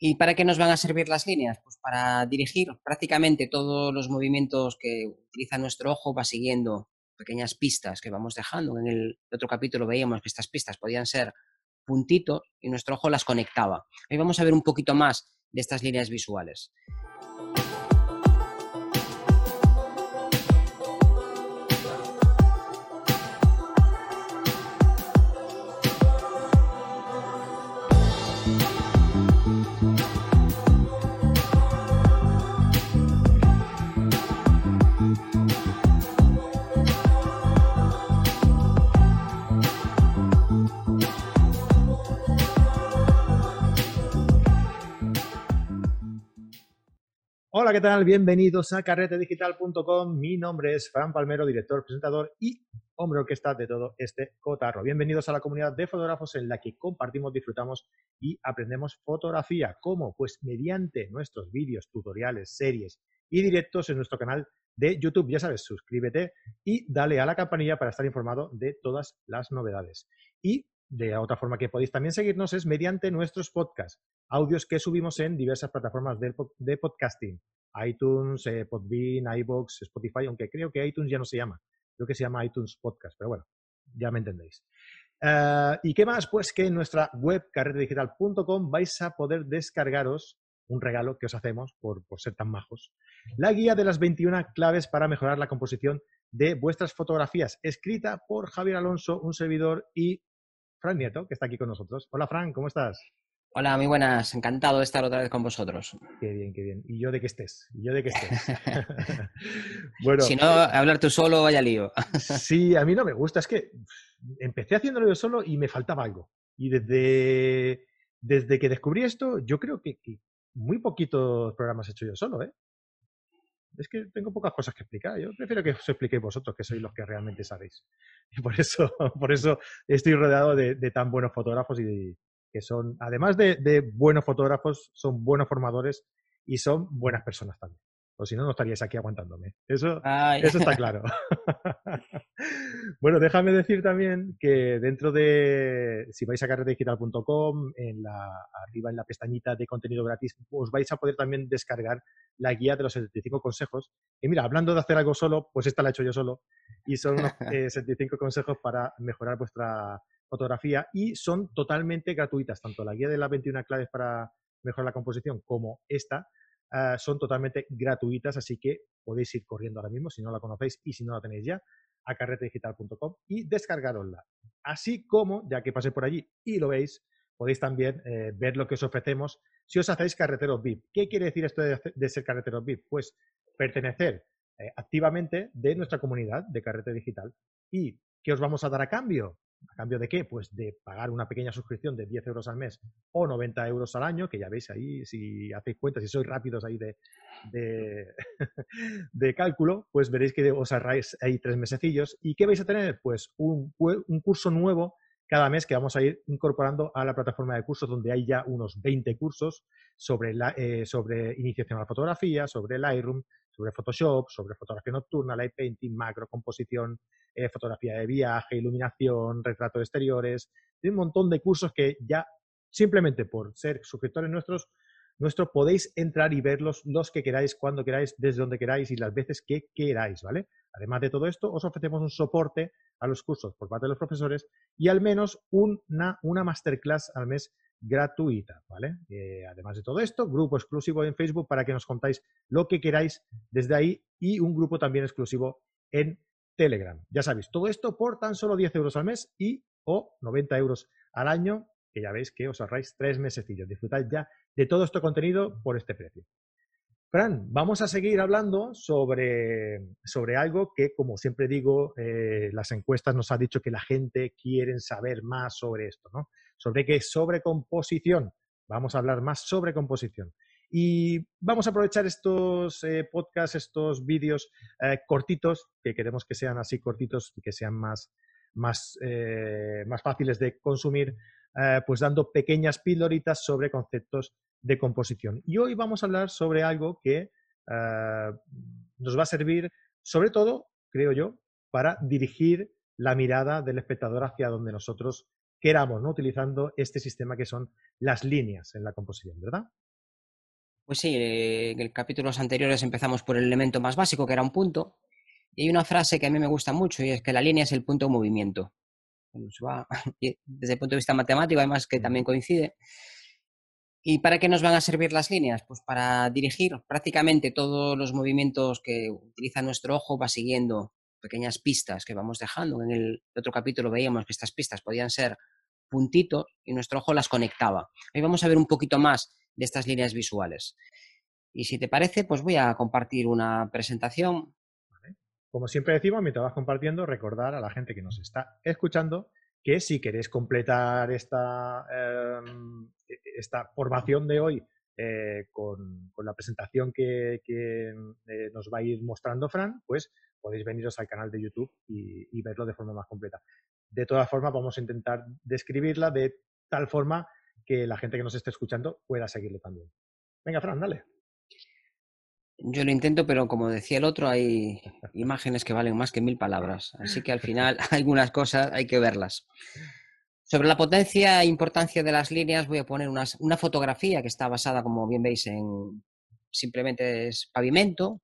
¿Y para qué nos van a servir las líneas? Pues para dirigir prácticamente todos los movimientos que utiliza nuestro ojo, va siguiendo pequeñas pistas que vamos dejando. En el otro capítulo veíamos que estas pistas podían ser puntitos y nuestro ojo las conectaba. Hoy vamos a ver un poquito más de estas líneas visuales. Hola, ¿qué tal? Bienvenidos a carretedigital.com. Mi nombre es Fran Palmero, director, presentador y hombre orquesta de todo este cotarro. Bienvenidos a la comunidad de fotógrafos en la que compartimos, disfrutamos y aprendemos fotografía. ¿Cómo? Pues mediante nuestros vídeos, tutoriales, series y directos en nuestro canal de YouTube. Ya sabes, suscríbete y dale a la campanilla para estar informado de todas las novedades. Y de otra forma que podéis también seguirnos es mediante nuestros podcasts, audios que subimos en diversas plataformas de, podcasting, iTunes, eh, Podbean, iBox, Spotify, aunque creo que iTunes ya no se llama, creo que se llama iTunes Podcast, pero bueno, ya me entendéis. Eh, ¿Y qué más? Pues que en nuestra web carretedigital.com vais a poder descargaros un regalo que os hacemos por, por ser tan majos, la guía de las 21 claves para mejorar la composición de vuestras fotografías, escrita por Javier Alonso, un servidor y Fran Nieto, que está aquí con nosotros. Hola, Fran, ¿cómo estás? Hola, muy buenas. Encantado de estar otra vez con vosotros. Qué bien, qué bien. Y yo de que estés. Y yo de que estés. bueno. Si no, hablar tú solo, vaya lío. sí, a mí no me gusta. Es que empecé haciéndolo yo solo y me faltaba algo. Y desde, desde que descubrí esto, yo creo que, que muy poquitos programas he hecho yo solo, ¿eh? es que tengo pocas cosas que explicar. Yo prefiero que os expliquéis vosotros, que sois los que realmente sabéis. Y por eso, por eso estoy rodeado de, tan buenos fotógrafos y que son, además de, buenos fotógrafos, son buenos formadores y son buenas personas también o si no, no estaríais aquí aguantándome. Eso, eso está claro. bueno, déjame decir también que dentro de, si vais a carretedigital.com, en la, arriba en la pestañita de contenido gratis, os vais a poder también descargar la guía de los 75 consejos. Y mira, hablando de hacer algo solo, pues esta la he hecho yo solo. Y son unos 75 eh, consejos para mejorar vuestra fotografía y son totalmente gratuitas, tanto la guía de las 21 claves para mejorar la composición como esta Ah, son totalmente gratuitas, así que podéis ir corriendo ahora mismo si no la conocéis y si no la tenéis ya a carretedigital.com y descargarosla. Así como, ya que pasé por allí y lo veis, podéis también eh, ver lo que os ofrecemos si os hacéis carreteros VIP. ¿Qué quiere decir esto de, ser carreteros VIP? Pues pertenecer eh, activamente de nuestra comunidad de Carrete Digital. ¿Y qué os vamos a dar a cambio? ¿A cambio de qué? Pues de pagar una pequeña suscripción de 10 euros al mes o 90 euros al año, que ya veis ahí, si hacéis cuenta, si sois rápidos ahí de, de, cálculo, pues veréis que os ahorráis ahí tres mesecillos. ¿Y qué vais a tener? Pues un, un curso nuevo cada mes que vamos a ir incorporando a la plataforma de cursos donde hay ya unos 20 cursos sobre, eh, sobre iniciación a la fotografía, sobre Lightroom, sobre Photoshop, sobre fotografía nocturna, light painting, macro, composición, eh, fotografía de viaje, iluminación, retrato de exteriores. Hay un montón de cursos que ya simplemente por ser suscriptores nuestros, nuestros podéis entrar y verlos los que queráis, cuando queráis, desde donde queráis y las veces que queráis, ¿vale? Además de todo esto, os ofrecemos un soporte a los cursos por parte de los profesores y al menos una, una masterclass al mes gratuita, ¿vale? Eh, además de todo esto, grupo exclusivo en Facebook para que nos contáis lo que queráis desde ahí y un grupo también exclusivo en Telegram. Ya sabéis, todo esto por tan solo 10 euros al mes y o 90 euros al año, ya veis que os ahorráis tres mesecillos. Disfrutad ya de todo este contenido por este precio. Fran, vamos a seguir hablando sobre, sobre algo que, como siempre digo, eh, las encuestas nos han dicho que la gente quiere saber más sobre esto, ¿no? ¿Sobre qué? Sobre composición. Vamos a hablar más sobre composición. Y vamos a aprovechar estos eh, podcasts, estos vídeos eh, cortitos, que queremos que sean así cortitos y que sean más, más, más fáciles de consumir, pues dando pequeñas píldoritas sobre conceptos de composición. Y hoy vamos a hablar sobre algo que nos va a servir, sobre todo, creo yo, para dirigir la mirada del espectador hacia donde nosotros queramos, ¿no? utilizando este sistema que son las líneas en la composición, ¿verdad? Pues sí, eh, en el capítulos anteriores empezamos por el elemento más básico, que era un punto, y hay una frase que a mí me gusta mucho y es que la línea es el punto de movimiento. desde el punto de vista matemático, además que también coincide. ¿Y para qué nos van a servir las líneas? Pues para dirigir prácticamente todos los movimientos que utiliza nuestro ojo, va siguiendo pequeñas pistas que vamos dejando. En el otro capítulo veíamos que estas pistas podían ser puntitos y nuestro ojo las conectaba. Hoy vamos a ver un poquito más de estas líneas visuales. Y si te parece, pues voy a compartir una presentación. Como siempre decimos, mientras vas compartiendo, recordar a la gente que nos está escuchando que si queréis completar esta, em, e, esta formación de hoy eh, con, la presentación que, eh, nos va a ir mostrando Fran, pues podéis veniros al canal de YouTube y, verlo de forma más completa. De todas formas, vamos a intentar describirla de tal forma que la gente que nos esté escuchando pueda seguirlo también. Venga, Fran, dale. Yo lo intento, pero como decía el otro, hay imágenes que valen más que mil palabras. Así que al final algunas cosas hay que verlas. Sobre la potencia e importancia de las líneas voy a poner una fotografía que está basada, como bien veis, en simplemente es pavimento,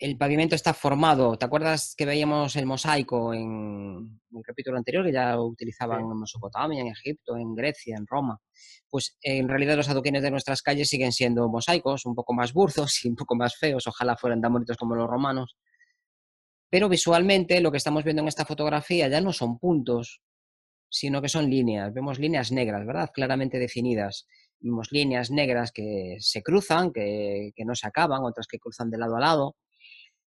el pavimento está formado. ¿Te acuerdas que veíamos el mosaico en, el capítulo anterior, que ya utilizaban en Mesopotamia, en Egipto, en Grecia, en Roma? Pues en realidad los adoquines de nuestras calles siguen siendo mosaicos, un poco más burzos y un poco más feos, ojalá fueran tan bonitos como los romanos. Pero visualmente lo que estamos viendo en esta fotografía ya no son puntos, sino que son líneas. Vemos líneas negras, ¿verdad? Claramente definidas. Vemos líneas negras que se cruzan, que, que no se acaban, otras que cruzan de lado a lado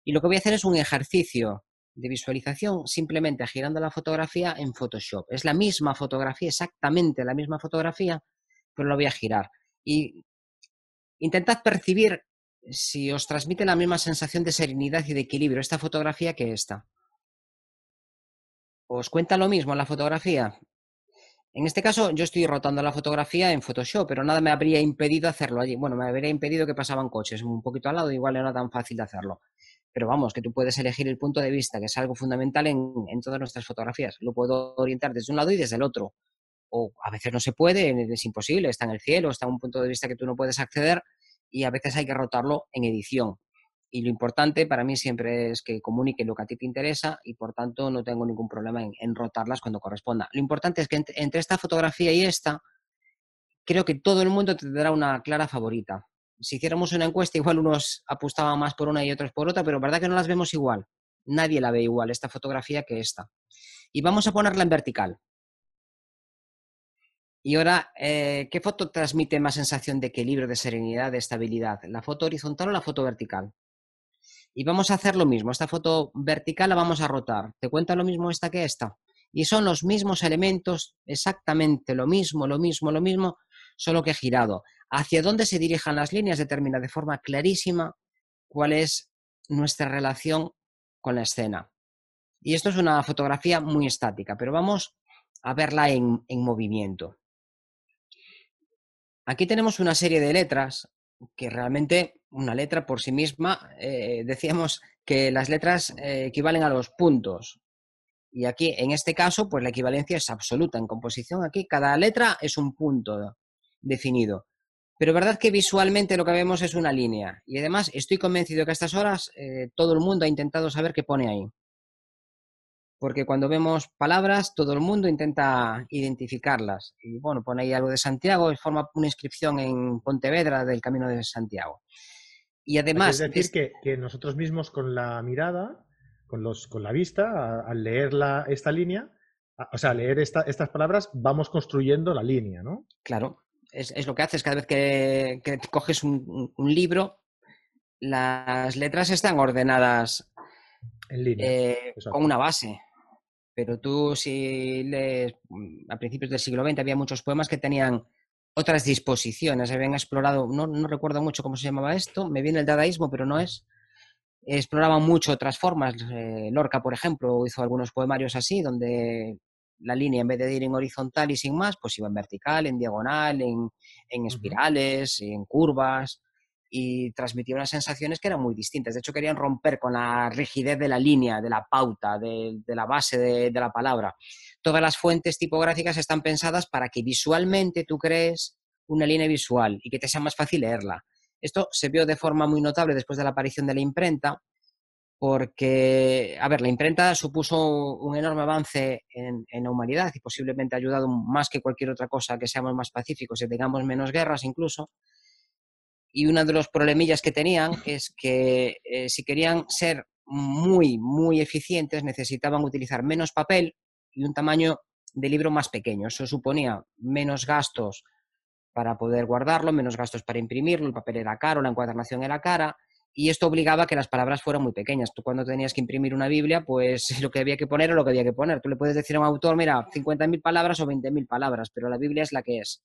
y lo que voy a hacer es un ejercicio de visualización simplemente girando la fotografía en Photoshop. Es la misma fotografía, exactamente la misma fotografía, pero lo voy a girar. Y intentad percibir si os transmite la misma sensación de serenidad y de equilibrio esta fotografía que esta. ¿Os cuenta lo mismo la fotografía? En este caso, yo estoy rotando la fotografía en Photoshop, pero nada me habría impedido hacerlo allí. Bueno, me habría impedido que pasaban coches un poquito al lado, igual no era tan fácil de hacerlo. Pero vamos, que tú puedes elegir el punto de vista, que es algo fundamental en, todas nuestras fotografías. Lo puedo orientar desde un lado y desde el otro. O a veces no se puede, es imposible, está en el cielo, está un punto de vista que tú no puedes acceder y a veces hay que rotarlo en edición. Y lo importante para mí siempre es que comunique lo que a ti te interesa y por tanto no tengo ningún problema en, rotarlas cuando corresponda. Lo importante es que entre esta fotografía y esta, creo que todo el mundo tendrá una clara favorita si hiciéramos una encuesta, igual unos apostaban más por una y otros por otra, pero verdad que no las vemos igual. Nadie la ve igual, esta fotografía que esta. Y vamos a ponerla en vertical. Y ahora, eh, ¿qué foto transmite más sensación de equilibrio, de serenidad, de estabilidad? ¿La foto horizontal o la foto vertical? Y vamos a hacer lo mismo. Esta foto vertical la vamos a rotar. ¿Te cuenta lo mismo esta que esta? Y son los mismos elementos, exactamente lo mismo, lo mismo, lo mismo, solo que girado. Hacia dónde se dirijan las líneas determina de forma clarísima cuál es nuestra relación con la escena. Y esto es una fotografía muy estática, pero vamos a verla en, movimiento. Aquí tenemos una serie de letras que realmente una letra por sí misma, eh, decíamos que las letras eh, equivalen a los puntos. Y aquí, en este caso, pues la equivalencia es absoluta. En composición, aquí cada letra es un punto definido. Pero verdad que visualmente lo que vemos es una línea. Y además estoy convencido que a estas horas eh, todo el mundo ha intentado saber qué pone ahí. Porque cuando vemos palabras, todo el mundo intenta identificarlas. Y bueno, pone ahí algo de Santiago, forma una inscripción en Pontevedra del Camino de Santiago. Y además... Es decir, que, nosotros mismos con la mirada, con, los, con la vista, al leer esta línea, o sea, leer estas palabras, vamos construyendo la línea, ¿no? Claro, es, lo que haces cada vez que, coges un, libro, las letras están ordenadas eh, con una base. Pero tú, si lees, a principios del siglo XX había muchos poemas que tenían otras disposiciones, habían explorado, no, recuerdo mucho cómo se llamaba esto, me viene el dadaísmo, pero no es. Exploraban mucho otras formas. Eh, Lorca, por ejemplo, hizo algunos poemarios así, donde la línea en vez de ir en horizontal y sin más, pues iba en vertical, en diagonal, en, espirales, en curvas y transmitía unas sensaciones que eran muy distintas. De hecho, querían romper con la rigidez de la línea, de la pauta, de, la base de, la palabra. Todas las fuentes tipográficas están pensadas para que visualmente tú crees una línea visual y que te sea más fácil leerla. Esto se vio de forma muy notable después de la aparición de la imprenta, porque, a ver, la imprenta supuso un enorme avance en, la humanidad y posiblemente ha ayudado más que cualquier otra cosa a que seamos más pacíficos y tengamos menos guerras incluso. Y uno de los problemillas que tenían es que eh, si querían ser muy, muy eficientes necesitaban utilizar menos papel y un tamaño de libro más pequeño. Eso suponía menos gastos para poder guardarlo, menos gastos para imprimirlo, el papel era caro, la encuadernación era cara y esto obligaba a que las palabras fueran muy pequeñas. Tú cuando tenías que imprimir una Biblia, pues lo que había que poner era lo que había que poner. Tú le puedes decir a un autor, mira, 50.000 palabras o 20.000 palabras, pero la Biblia es la que es.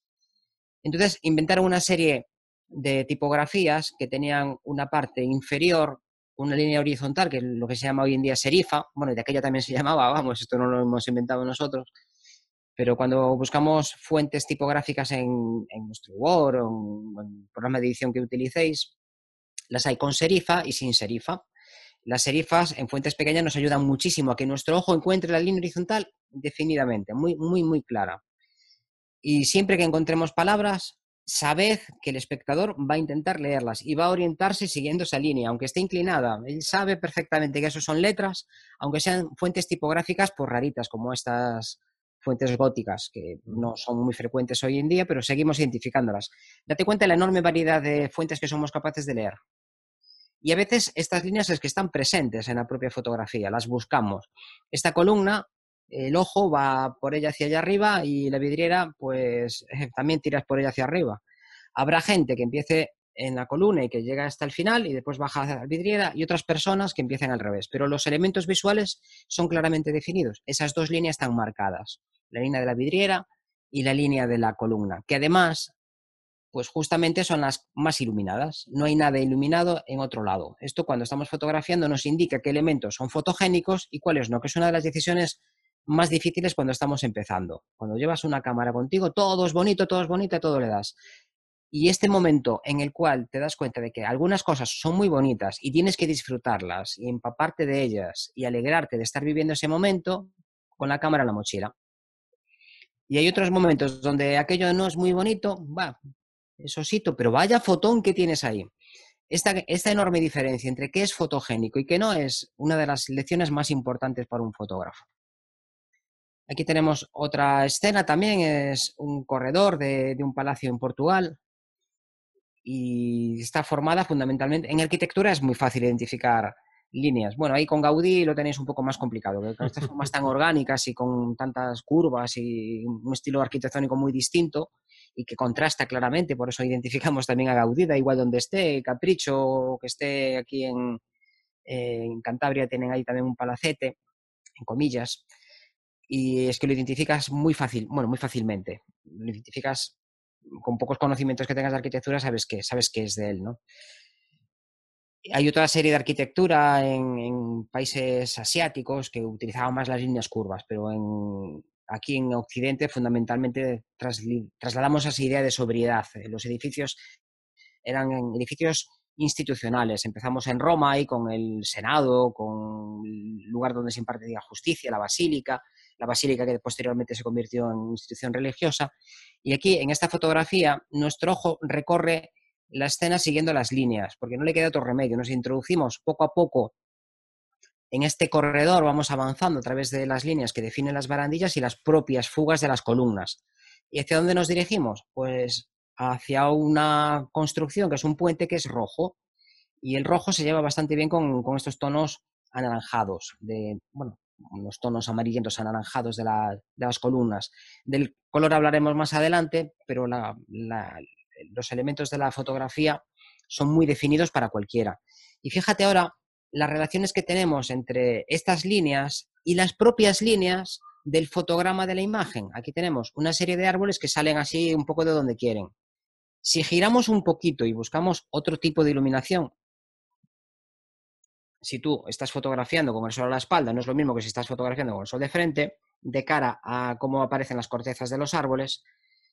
Entonces inventaron una serie de tipografías que tenían una parte inferior, una línea horizontal, que es lo que se llama hoy en día serifa, bueno, de aquella también se llamaba, vamos, esto no lo hemos inventado nosotros, pero cuando buscamos fuentes tipográficas en, nuestro Word o en el programa de edición que utilicéis, las hay con serifa y sin serifa. Las serifas en fuentes pequeñas nos ayudan muchísimo a que nuestro ojo encuentre la línea horizontal definidamente, muy, muy, muy clara. Y siempre que encontremos palabras, sabed que el espectador va a intentar leerlas y va a orientarse siguiendo esa línea, aunque esté inclinada. Él sabe perfectamente que eso son letras, aunque sean fuentes tipográficas por raritas, como estas fuentes góticas, que no son muy frecuentes hoy en día, pero seguimos identificándolas. Date cuenta de la enorme variedad de fuentes que somos capaces de leer. Y a veces estas líneas es que están presentes en la propia fotografía, las buscamos. Esta columna, el ojo va por ella hacia allá arriba y la vidriera, pues también tiras por ella hacia arriba. Habrá gente que empiece en la columna y que llega hasta el final y después baja hacia la vidriera y otras personas que empiecen al revés. Pero los elementos visuales son claramente definidos. Esas dos líneas están marcadas. La línea de la vidriera y la línea de la columna, que además pues justamente son las más iluminadas. No hay nada iluminado en otro lado. Esto cuando estamos fotografiando nos indica qué elementos son fotogénicos y cuáles no, que es una de las decisiones más difíciles cuando estamos empezando. Cuando llevas una cámara contigo, todo es bonito, todo es bonito, todo le das. Y este momento en el cual te das cuenta de que algunas cosas son muy bonitas y tienes que disfrutarlas y empaparte de ellas y alegrarte de estar viviendo ese momento con la cámara en la mochila. Y hay otros momentos donde aquello no es muy bonito, va, eso sí, pero vaya fotón que tienes ahí. Esta, esta enorme diferencia entre qué es fotogénico y qué no es una de las lecciones más importantes para un fotógrafo. Aquí tenemos otra escena también, es un corredor de, de, un palacio en Portugal y está formada fundamentalmente, en arquitectura es muy fácil identificar líneas. Bueno, ahí con Gaudí lo tenéis un poco más complicado, con estas formas tan orgánicas y con tantas curvas y un estilo arquitectónico muy distinto, y que contrasta claramente, por eso identificamos también a Gaudí, da igual donde esté, Capricho, que esté aquí en, Cantabria, tienen ahí también un palacete, en comillas, y es que lo identificas muy fácil, bueno, muy fácilmente, lo identificas con pocos conocimientos que tengas de arquitectura, sabes que, sabes que es de él, ¿no? Hay otra serie de arquitectura en, en, países asiáticos que utilizaban más las líneas curvas, pero en, aquí en Occidente fundamentalmente trasladamos esa idea de sobriedad. Eh, los edificios eran edificios institucionales. Empezamos en Roma y con el Senado, con el lugar donde se impartía justicia, la basílica, la basílica que posteriormente se convirtió en institución religiosa. Y aquí, en esta fotografía, nuestro ojo recorre la escena siguiendo las líneas, porque no le queda otro remedio. Nos introducimos poco a poco en este corredor vamos avanzando a través de las líneas que definen las barandillas y las propias fugas de las columnas. ¿Y hacia dónde nos dirigimos? Pues hacia una construcción que es un puente que es rojo y el rojo se lleva bastante bien con, estos tonos anaranjados, bueno, unos tonos amarillentos anaranjados de, las columnas. Del color hablaremos más adelante, pero los elementos de la fotografía son muy definidos para cualquiera. Y fíjate ahora las relaciones que tenemos entre estas líneas y las propias líneas del fotograma de la imagen. Aquí tenemos una serie de árboles que salen así un poco de donde quieren. Si giramos un poquito y buscamos otro tipo de iluminación, si tú estás fotografiando con el sol a la espalda, no es lo mismo que si estás fotografiando con el sol de frente, de cara a cómo aparecen las cortezas de los árboles,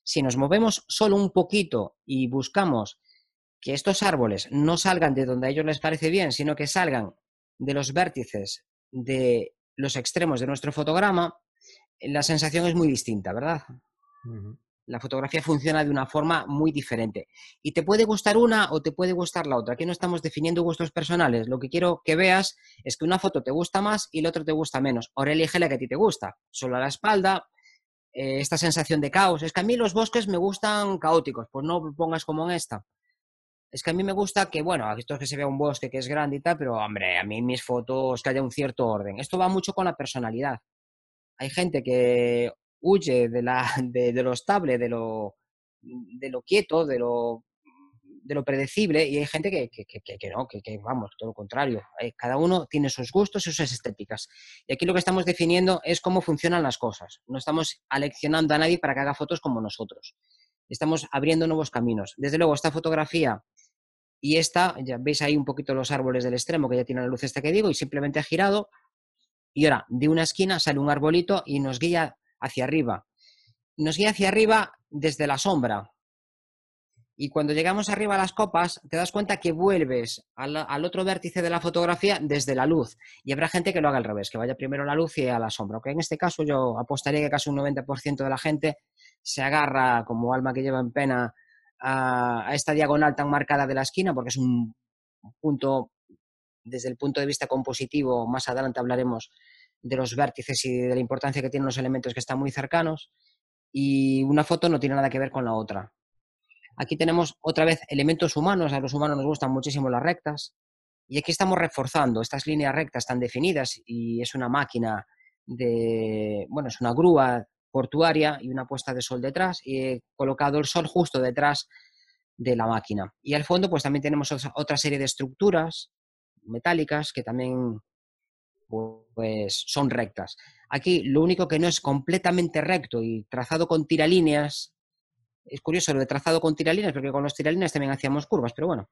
si nos movemos solo un poquito y buscamos que estos árboles no salgan de donde a ellos les parece bien, sino que salgan de los vértices de los extremos de nuestro fotograma, la sensación es muy distinta, ¿verdad? La fotografía funciona de una forma muy diferente. Y te puede gustar una o te puede gustar la otra. Aquí no estamos definiendo gustos personales. Lo que quiero que veas es que una foto te gusta más y la otra te gusta menos. Ahora elige la que a ti te gusta. Solo a la espalda, eh, esta sensación de caos. Es que a mí los bosques me gustan caóticos. Pues no pongas como en esta. Es que a mí me gusta que, bueno, esto es que se vea un bosque que es grande y tal, pero hombre, a mí mis fotos que haya un cierto orden. Esto va mucho con la personalidad. Hay gente que huye de, la, de, lo estable, de lo, de lo quieto, de lo, de lo predecible, y hay gente que, que, que, no, que, vamos, todo lo contrario. Eh, cada uno tiene sus gustos y sus estéticas. Y aquí lo que estamos definiendo es cómo funcionan las cosas. No estamos aleccionando a nadie para que haga fotos como nosotros. Estamos abriendo nuevos caminos. Desde luego, esta fotografía y esta, ya veis ahí un poquito los árboles del extremo que ya tiene la luz esta que digo, y simplemente ha girado. Y ahora, de una esquina sale un arbolito y nos guía hacia arriba. Nos guía hacia arriba desde la sombra. Y cuando llegamos arriba a las copas, te das cuenta que vuelves al, otro vértice de la fotografía desde la luz. Y habrá gente que lo haga al revés, que vaya primero a la luz y a la sombra. Aunque en este caso yo apostaría que casi un 90% de la gente se agarra como alma que lleva en pena a, esta diagonal tan marcada de la esquina, porque es un punto, desde el punto de vista compositivo, más adelante hablaremos de los vértices y de la importancia que tienen los elementos que están muy cercanos, y una foto no tiene nada que ver con la otra. Aquí tenemos otra vez elementos humanos, a los humanos nos gustan muchísimo las rectas, y aquí estamos reforzando estas líneas rectas tan definidas y es una máquina de, bueno, es una grúa portuaria y una puesta de sol detrás y he colocado el sol justo detrás de la máquina. Y al fondo pues también tenemos otra serie de estructuras metálicas que también pues son rectas. Aquí lo único que no es completamente recto y trazado con tiralíneas, es curioso lo de trazado con tiralíneas, porque con los tiralíneas también hacíamos curvas, pero bueno.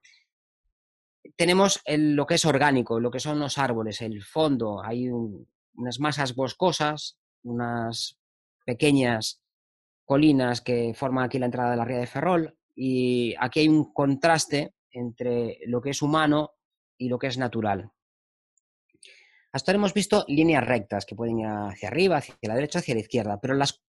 Tenemos lo que es orgánico, lo que son los árboles, el fondo, hay unas masas boscosas, unas pequeñas colinas que forman aquí la entrada de la ría de Ferrol y aquí hay un contraste entre lo que es humano y lo que es natural. Hasta ahora hemos visto líneas rectas que pueden ir hacia arriba, hacia la derecha, hacia la izquierda, pero las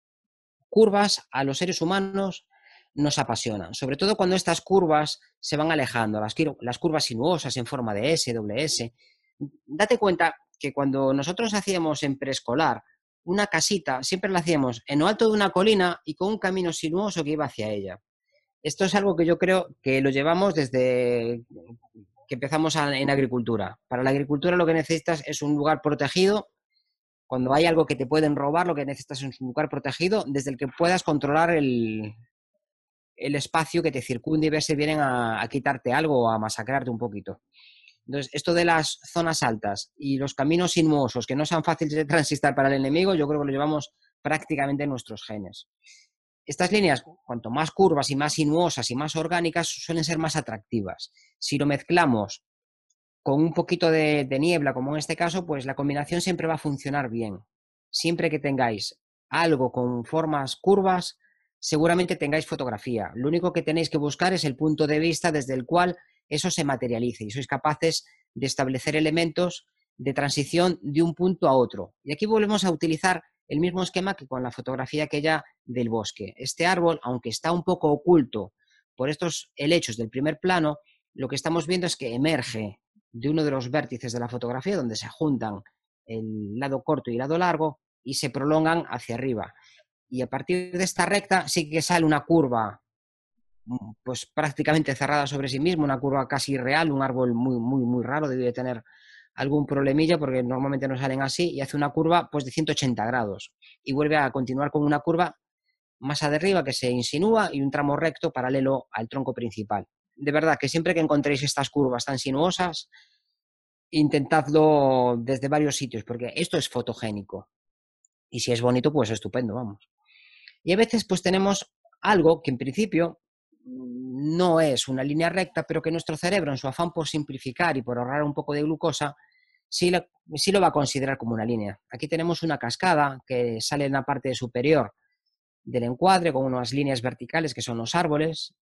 curvas a los seres humanos nos apasionan, sobre todo cuando estas curvas se van alejando, las, curvas sinuosas en forma de S, doble S. Date cuenta que cuando nosotros hacíamos en preescolar una casita, siempre la hacíamos en lo alto de una colina y con un camino sinuoso que iba hacia ella. Esto es algo que yo creo que lo llevamos desde que empezamos en agricultura. Para la agricultura lo que necesitas es un lugar protegido. Cuando hay algo que te pueden robar, lo que necesitas es un lugar protegido desde el que puedas controlar el, el espacio que te circunde y ver si vienen a, a quitarte algo o a masacrarte un poquito. Entonces, esto de las zonas altas y los caminos sinuosos que no sean fáciles de transitar para el enemigo, yo creo que lo llevamos prácticamente en nuestros genes. Estas líneas, cuanto más curvas y más sinuosas y más orgánicas, suelen ser más atractivas. Si lo mezclamos con un poquito de, niebla, como en este caso, pues la combinación siempre va a funcionar bien. Siempre que tengáis algo con formas curvas, seguramente tengáis fotografía. Lo único que tenéis que buscar es el punto de vista desde el cual eso se materialice y sois capaces de establecer elementos de transición de un punto a otro. Y aquí volvemos a utilizar el mismo esquema que con la fotografía aquella del bosque. Este árbol, aunque está un poco oculto por estos helechos del primer plano, lo que estamos viendo es que emerge de uno de los vértices de la fotografía, donde se juntan el lado corto y el lado largo, y se prolongan hacia arriba. Y a partir de esta recta sí que sale una curva pues prácticamente cerrada sobre sí mismo, una curva casi real, un árbol muy, muy, muy raro, debe tener algún problemilla porque normalmente no salen así y hace una curva pues de 180 grados y vuelve a continuar con una curva más arriba que se insinúa y un tramo recto paralelo al tronco principal. De verdad que siempre que encontréis estas curvas tan sinuosas, intentadlo desde varios sitios porque esto es fotogénico. Y si es bonito, pues estupendo, vamos. Y a veces pues tenemos algo que en principio no es una línea recta, pero que nuestro cerebro, en su afán por simplificar y por ahorrar un poco de glucosa, sí lo, va a considerar como una línea. Aquí tenemos una cascada que sale en la parte superior del encuadre con unas líneas verticales que son los árboles.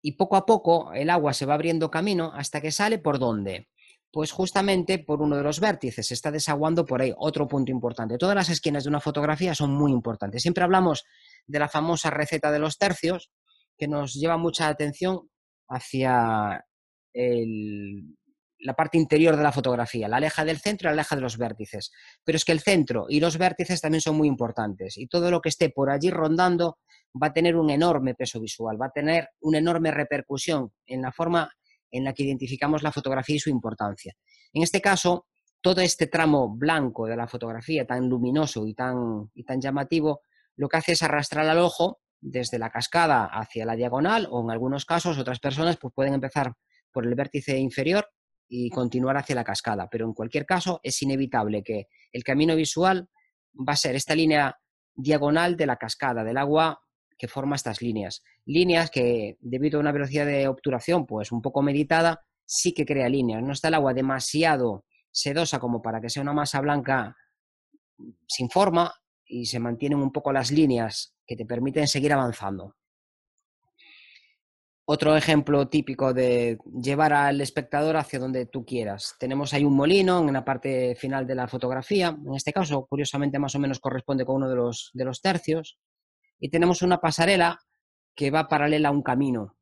Y poco a poco el agua se va abriendo camino hasta que sale por dónde? Pues justamente por uno de los vértices, se está desaguando por ahí. Otro punto importante. Todas las esquinas de una fotografía son muy importantes. Siempre hablamos de la famosa receta de los tercios, que nos lleva mucha atención hacia la parte interior de la fotografía, la aleja del centro y la aleja de los vértices. Pero es que el centro y los vértices también son muy importantes y todo lo que esté por allí rondando va a tener un enorme peso visual, va a tener una enorme repercusión en la forma en la que identificamos la fotografía y su importancia. En este caso, todo este tramo blanco de la fotografía, tan luminoso y tan, y tan llamativo, lo que hace es arrastrar al ojo desde la cascada hacia la diagonal o en algunos casos otras personas pues, pueden empezar por el vértice inferior y continuar hacia la cascada. Pero en cualquier caso es inevitable que el camino visual va a ser esta línea diagonal de la cascada del agua que forma estas líneas. Líneas que, debido a una velocidad de obturación pues un poco meditada, sí que crea líneas. No está el agua demasiado sedosa como para que sea una masa blanca sin forma y se mantienen un poco las líneas que te permiten seguir avanzando. Otro ejemplo típico de llevar al espectador hacia donde tú quieras. Tenemos ahí un molino en la parte final de la fotografía. En este caso, curiosamente, más o menos corresponde con uno de los, de los tercios y tenemos una pasarela que va paralela a un camino.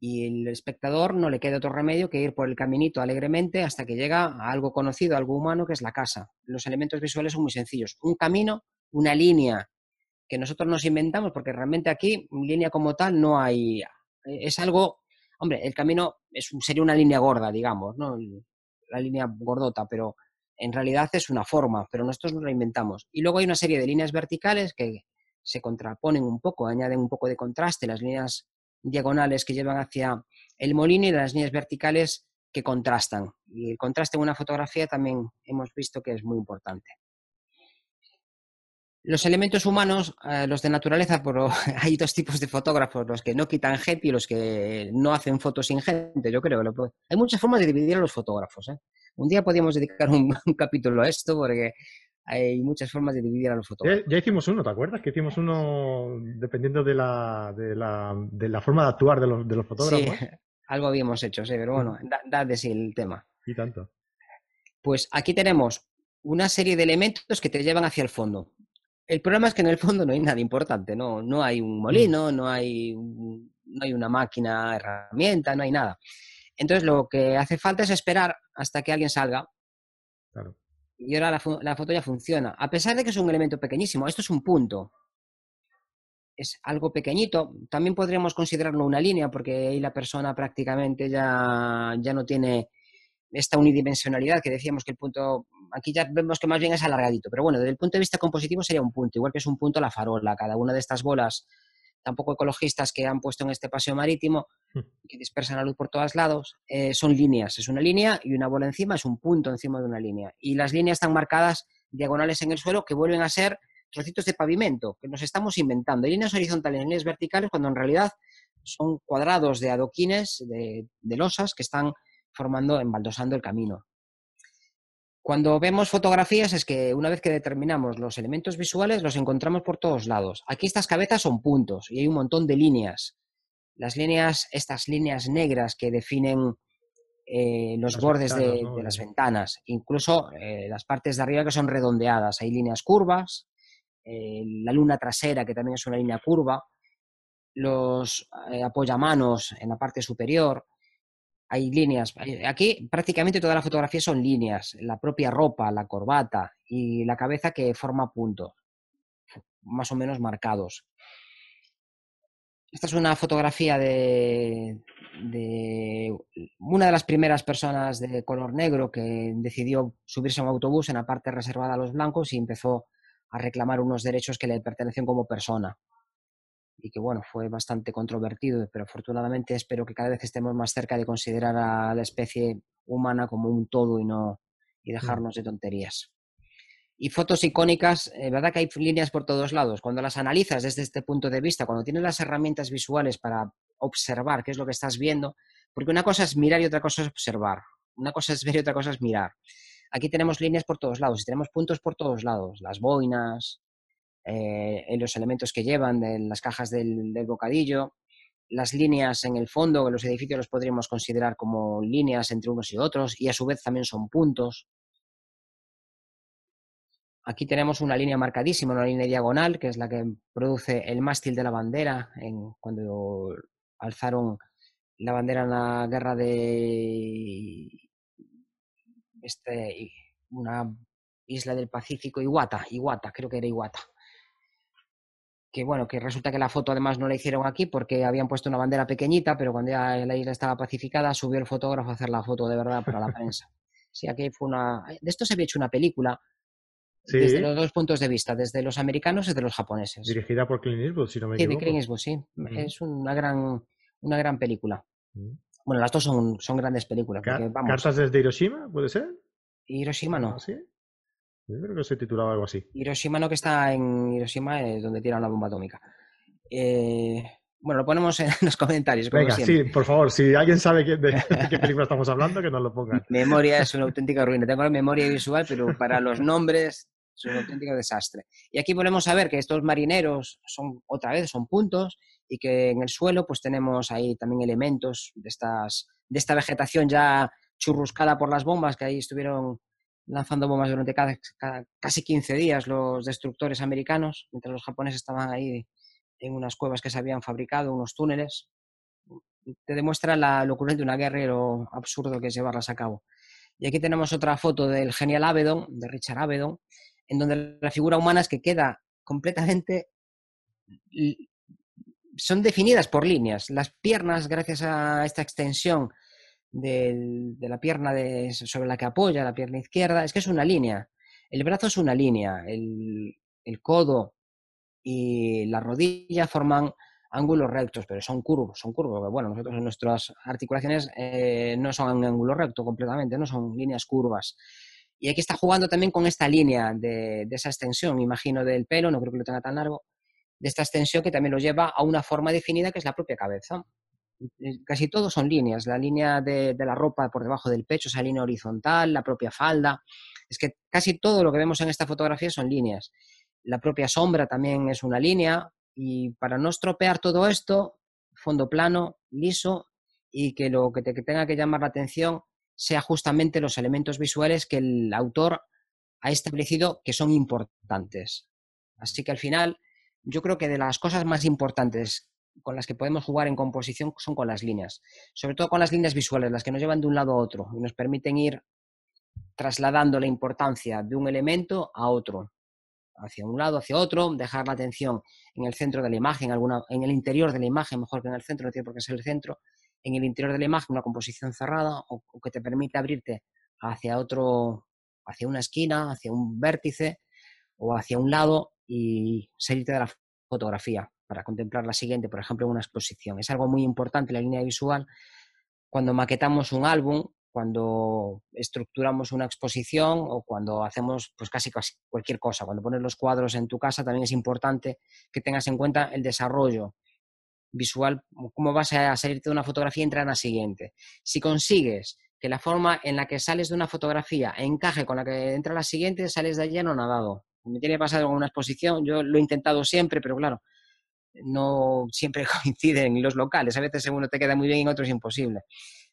Y el espectador no le queda otro remedio que ir por el caminito alegremente hasta que llega a algo conocido, algo humano, que es la casa. Los elementos visuales son muy sencillos. Un camino, una línea que nosotros nos inventamos, porque realmente aquí, línea como tal, no hay. Es algo. Hombre, el camino es, sería una línea gorda, digamos, ¿no? La línea gordota, pero en realidad es una forma, pero nosotros nos la inventamos. Y luego hay una serie de líneas verticales que se contraponen un poco, añaden un poco de contraste, las líneas diagonales que llevan hacia el molino y las líneas verticales que contrastan. Y el contraste en una fotografía también hemos visto que es muy importante. Los elementos humanos, eh, los de naturaleza, pero hay dos tipos de fotógrafos, los que no quitan gente y los que no hacen fotos sin gente, yo creo. Hay muchas formas de dividir a los fotógrafos. ¿eh? Un día podríamos dedicar un, capítulo a esto porque hay muchas formas de dividir a los fotógrafos. Ya, hicimos uno, ¿te acuerdas? Que hicimos uno dependiendo de la, de la, de la forma de actuar de los, de los fotógrafos. Sí, algo habíamos hecho, sí, pero bueno, da, de sí el tema. Y tanto. Pues aquí tenemos una serie de elementos que te llevan hacia el fondo. El problema es que en el fondo no hay nada importante, no, no hay un molino, mm. no hay, no hay una máquina, herramienta, no hay nada. Entonces lo que hace falta es esperar hasta que alguien salga. Claro y ahora la, foto ya funciona. A pesar de que es un elemento pequeñísimo, esto es un punto. Es algo pequeñito. También podríamos considerarlo una línea porque ahí la persona prácticamente ya, ya no tiene esta unidimensionalidad que decíamos que el punto, aquí ya vemos que más bien es alargadito, pero bueno, desde el punto de vista compositivo sería un punto, igual que es un punto la farola, cada una de estas bolas tampoco ecologistas que han puesto en este paseo marítimo, hmm. que dispersan la luz por todos lados, eh, son líneas. Es una línea y una bola encima es un punto encima de una línea. Y las líneas están marcadas diagonales en el suelo que vuelven a ser trocitos de pavimento que nos estamos inventando. Hay líneas horizontales y líneas verticales cuando en realidad son cuadrados de adoquines, de, de losas que están formando, embaldosando el camino. Cuando vemos fotografías es que una vez que determinamos los elementos visuales los encontramos por todos lados. Aquí estas cabezas son puntos y hay un montón de líneas. Las líneas, estas líneas negras que definen eh, los bordes de, las ventanas, incluso eh, las partes de arriba que son redondeadas. Hay líneas curvas, eh, la luna trasera que también es una línea curva, los apoyamanos en la parte superior, hay líneas. Aquí prácticamente toda la fotografía son líneas, la propia ropa, la corbata y la cabeza que forma puntos, más o menos marcados. Esta es una fotografía de, una de las primeras personas de color negro que decidió subirse a un autobús en la parte reservada a los blancos y empezó a reclamar unos derechos que le pertenecen como persona y que bueno, fue bastante controvertido, pero afortunadamente espero que cada vez estemos más cerca de considerar a la especie humana como un todo y no y mm. dejarnos de tonterías. Y fotos icónicas, eh, verdad que hay líneas por todos lados. Cuando las analizas desde este punto de vista, cuando tienes las herramientas visuales para observar qué es lo que estás viendo, porque una cosa es mirar y otra cosa es observar. Una cosa es ver y otra cosa es mirar. Aquí tenemos líneas por todos lados, tenemos puntos por todos lados, las boinas, eh, en los elementos que llevan, en las cajas del, bocadillo, las líneas en el fondo, los edificios los podríamos considerar como líneas entre unos y otros, y a su vez también son puntos. Aquí tenemos una línea marcadísima, una línea diagonal, que es la que produce el mástil de la bandera en, cuando alzaron la bandera en la guerra de este, una isla del Pacífico, Iguata, Iguata, creo que era Iguata. Que bueno, que resulta que la foto además no la hicieron aquí porque habían puesto una bandera pequeñita, pero cuando ya la isla estaba pacificada, subió el fotógrafo a hacer la foto de verdad para la prensa. Sí, aquí fue una. De esto se había hecho una película desde los dos puntos de vista, desde los americanos y de los japoneses. Dirigida por Clint Eastwood, si no me equivoco. Sí, de Clint Eastwood, sí. Es una gran, una gran película. Bueno, las dos son, son grandes películas. ¿Cartas desde Hiroshima, puede ser? Hiroshima no. ¿Sí? Yo creo que se titulaba algo así. Hiroshima no, que está en Hiroshima, es donde tiran la bomba atómica. Eh, bueno, lo ponemos en los comentarios. Venga, sí, por favor, si alguien sabe de, qué película estamos hablando, que nos lo ponga. Memoria es una auténtica ruina. Tengo la memoria visual, pero para los nombres es un auténtico desastre. Y aquí volvemos a ver que estos marineros son, otra vez, son puntos y que en el suelo pues tenemos ahí también elementos de, estas, de esta vegetación ya churruscada por las bombas que ahí estuvieron lanzando bombas durante casi 15 días los destructores americanos, mientras los japoneses estaban ahí en unas cuevas que se habían fabricado, unos túneles. Te demuestra la locura de una guerra y lo absurdo que es llevarlas a cabo. Y aquí tenemos otra foto del genial Avedon, de Richard Avedon, en donde la figura humana es que queda completamente... Son definidas por líneas. Las piernas, gracias a esta extensión de la pierna sobre la que apoya, la pierna izquierda, es que es una línea. El brazo es una línea, el, codo y la rodilla forman ángulos rectos, pero son curvos, son curvos. Bueno, nosotros nuestras articulaciones eh, no son un ángulo recto completamente, no son líneas curvas. Y aquí está jugando también con esta línea de, de, esa extensión, imagino, del pelo, no creo que lo tenga tan largo, de esta extensión que también lo lleva a una forma definida que es la propia cabeza. Eh, casi todos son líneas. La línea de, la ropa por debajo del pecho, esa línea horizontal, la propia falda. Es que casi todo lo que vemos en esta fotografía son líneas. La propia sombra también es una línea. Y para no estropear todo esto, fondo plano, liso, y que lo que, te, tenga que llamar la atención sea justamente los elementos visuales que el autor ha establecido que son importantes. Así que al final, yo creo que de las cosas más importantes con las que podemos jugar en composición son con las líneas, sobre todo con las líneas visuales, las que nos llevan de un lado a otro y nos permiten ir trasladando la importancia de un elemento a otro, hacia un lado, hacia otro, dejar la atención en el centro de la imagen, alguna, en el interior de la imagen, mejor que en el centro, no tiene por qué ser el centro, en el interior de la imagen una composición cerrada o, que te permite abrirte hacia otro, hacia una esquina, hacia un vértice o hacia un lado y salirte de la fotografía para contemplar la siguiente, por ejemplo, en una exposición. Es algo muy importante la línea visual cuando maquetamos un álbum, cuando estructuramos una exposición o cuando hacemos pues casi, cualquier cosa. Cuando pones los cuadros en tu casa también es importante que tengas en cuenta el desarrollo visual, cómo vas a salirte de una fotografía y entrar en la siguiente. Si consigues que la forma en la que sales de una fotografía encaje con la que entra la siguiente, sales de allí nadado. Me tiene pasado en una exposición, yo lo he intentado siempre, pero claro, no siempre coinciden los locales. A veces uno te queda muy bien y en otro es imposible.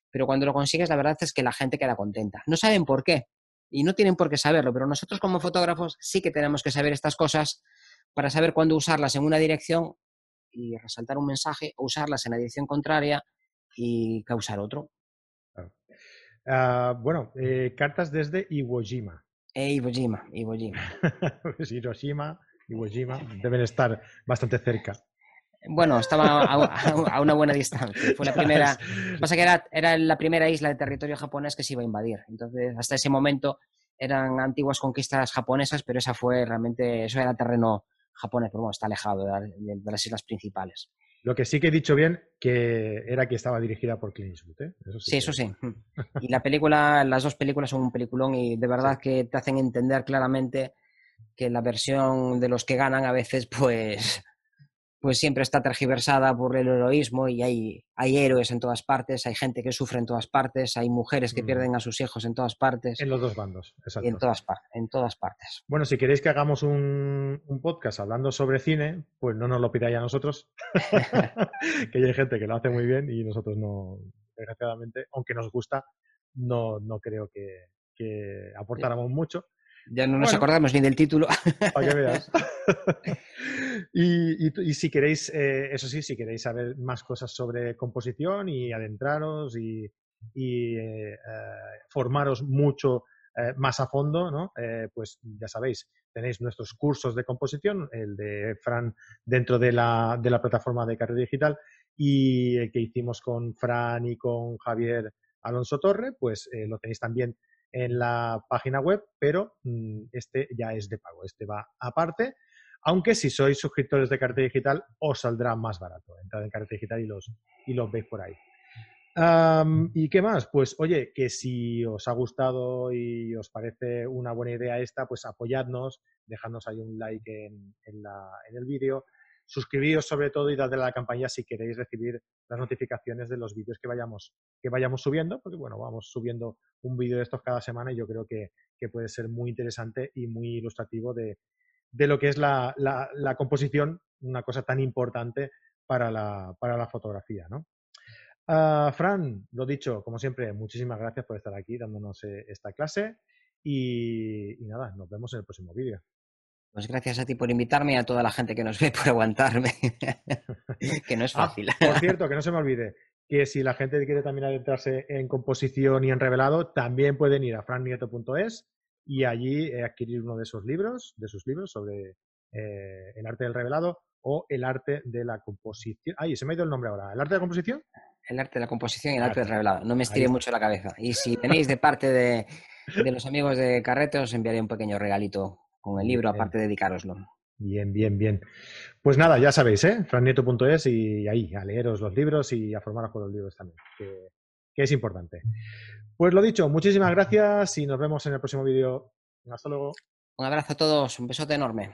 Pero cuando lo consigues, la verdad es que la gente queda contenta. No saben por qué y no tienen por qué saberlo, pero nosotros como fotógrafos sí que tenemos que saber estas cosas para saber cuándo usarlas en una dirección y resaltar un mensaje, o usarlas en la dirección contraria y causar otro. Ah, bueno, eh, cartas desde Iwo Jima. Eh, Iwo Jima, Iwo Jima. Hiroshima, Iwo Jima deben estar bastante cerca. Bueno, estaba a, una buena distancia. Fue la primera. Pasa que era, era la primera isla de territorio japonés que se iba a invadir. Entonces, hasta ese momento eran antiguas conquistas japonesas, pero esa fue realmente, eso era terreno japonés, pero bueno, está alejado de, las islas principales. Lo que sí que he dicho bien, que era que estaba dirigida por Clint Eastwood, ¿eh? sí, eso sí. Y la película, las dos películas son un peliculón y de verdad que te hacen entender claramente que la versión de los que ganan a veces, pues pues siempre está tergiversada por el heroísmo y hay, hay héroes en todas partes, hay gente que sufre en todas partes, hay mujeres que Mm. pierden a sus hijos en todas partes En los dos bandos, exacto. y en todas, en todas partes. Bueno, si queréis que hagamos un, un podcast hablando sobre cine, pues no nos lo pidáis a nosotros, que hay gente que lo hace muy bien y nosotros no, desgraciadamente, aunque nos gusta, no, no creo que, que aportáramos mucho. Ya no nos Bueno. acordamos ni del título. para que veas. y, y- y si queréis, eh, eso sí, si queréis saber más cosas sobre composición y adentraros y, y, eh, eh, formaros mucho eh, más a fondo, ¿no? Eh, pues ya sabéis, tenéis nuestros cursos de composición, el de Fran dentro de la, de la plataforma de Carrera Digital y el que hicimos con Fran y con Javier Alonso Torre, pues lo tenéis también en la página web, pero mm, este ya es de pago, este va aparte. Aunque si sois suscriptores de Carrete Digital, os saldrá más barato. Entrad en Carrete Digital y los, y los veis por ahí. ¿Y qué más? Pues oye, que si os ha gustado y os parece una buena idea esta, pues apoyadnos, dejadnos ahí un like en, en la- en el vídeo, suscribíos sobre todo y dadle a la campaña si queréis recibir las notificaciones de los vídeos que vayamos, que vayamos subiendo, porque bueno, vamos subiendo un vídeo de estos cada semana y yo creo que, que puede ser muy interesante y muy ilustrativo de, de lo que es la, la- composición, una cosa tan importante para la, para la fotografía, ¿no? Ah, Fran, lo dicho, como siempre, muchísimas gracias por estar aquí dándonos eh, esta clase y nada, nos vemos en el próximo vídeo. Pues gracias a ti por invitarme y a toda la gente que nos ve por aguantarme, que no es Ah, fácil. por cierto, que no se me olvide que si la gente quiere también adentrarse en composición y en revelado, también pueden ir a frannieto.es y allí eh, adquirir uno de esos libros, de sus libros sobre eh, el arte del revelado o el arte de la composición. Ay, se me ha ido el nombre ahora. ¿El arte de la composición? El arte de la composición y el Ah, arte del revelado. No me Ahí estiré mucho la cabeza. Y si tenéis de parte de, de los amigos de Carrete, os enviaré un pequeño regalito con el libro, aparte de dedicároslo. Bien, bien, bien. Pues nada, ya sabéis, ¿eh? frannieto.es y ahí, a leeros los libros y a formaros con los libros también, que, que es importante. Pues lo dicho, muchísimas gracias y nos vemos en el próximo vídeo. Hasta luego. Un abrazo a todos, un besote enorme.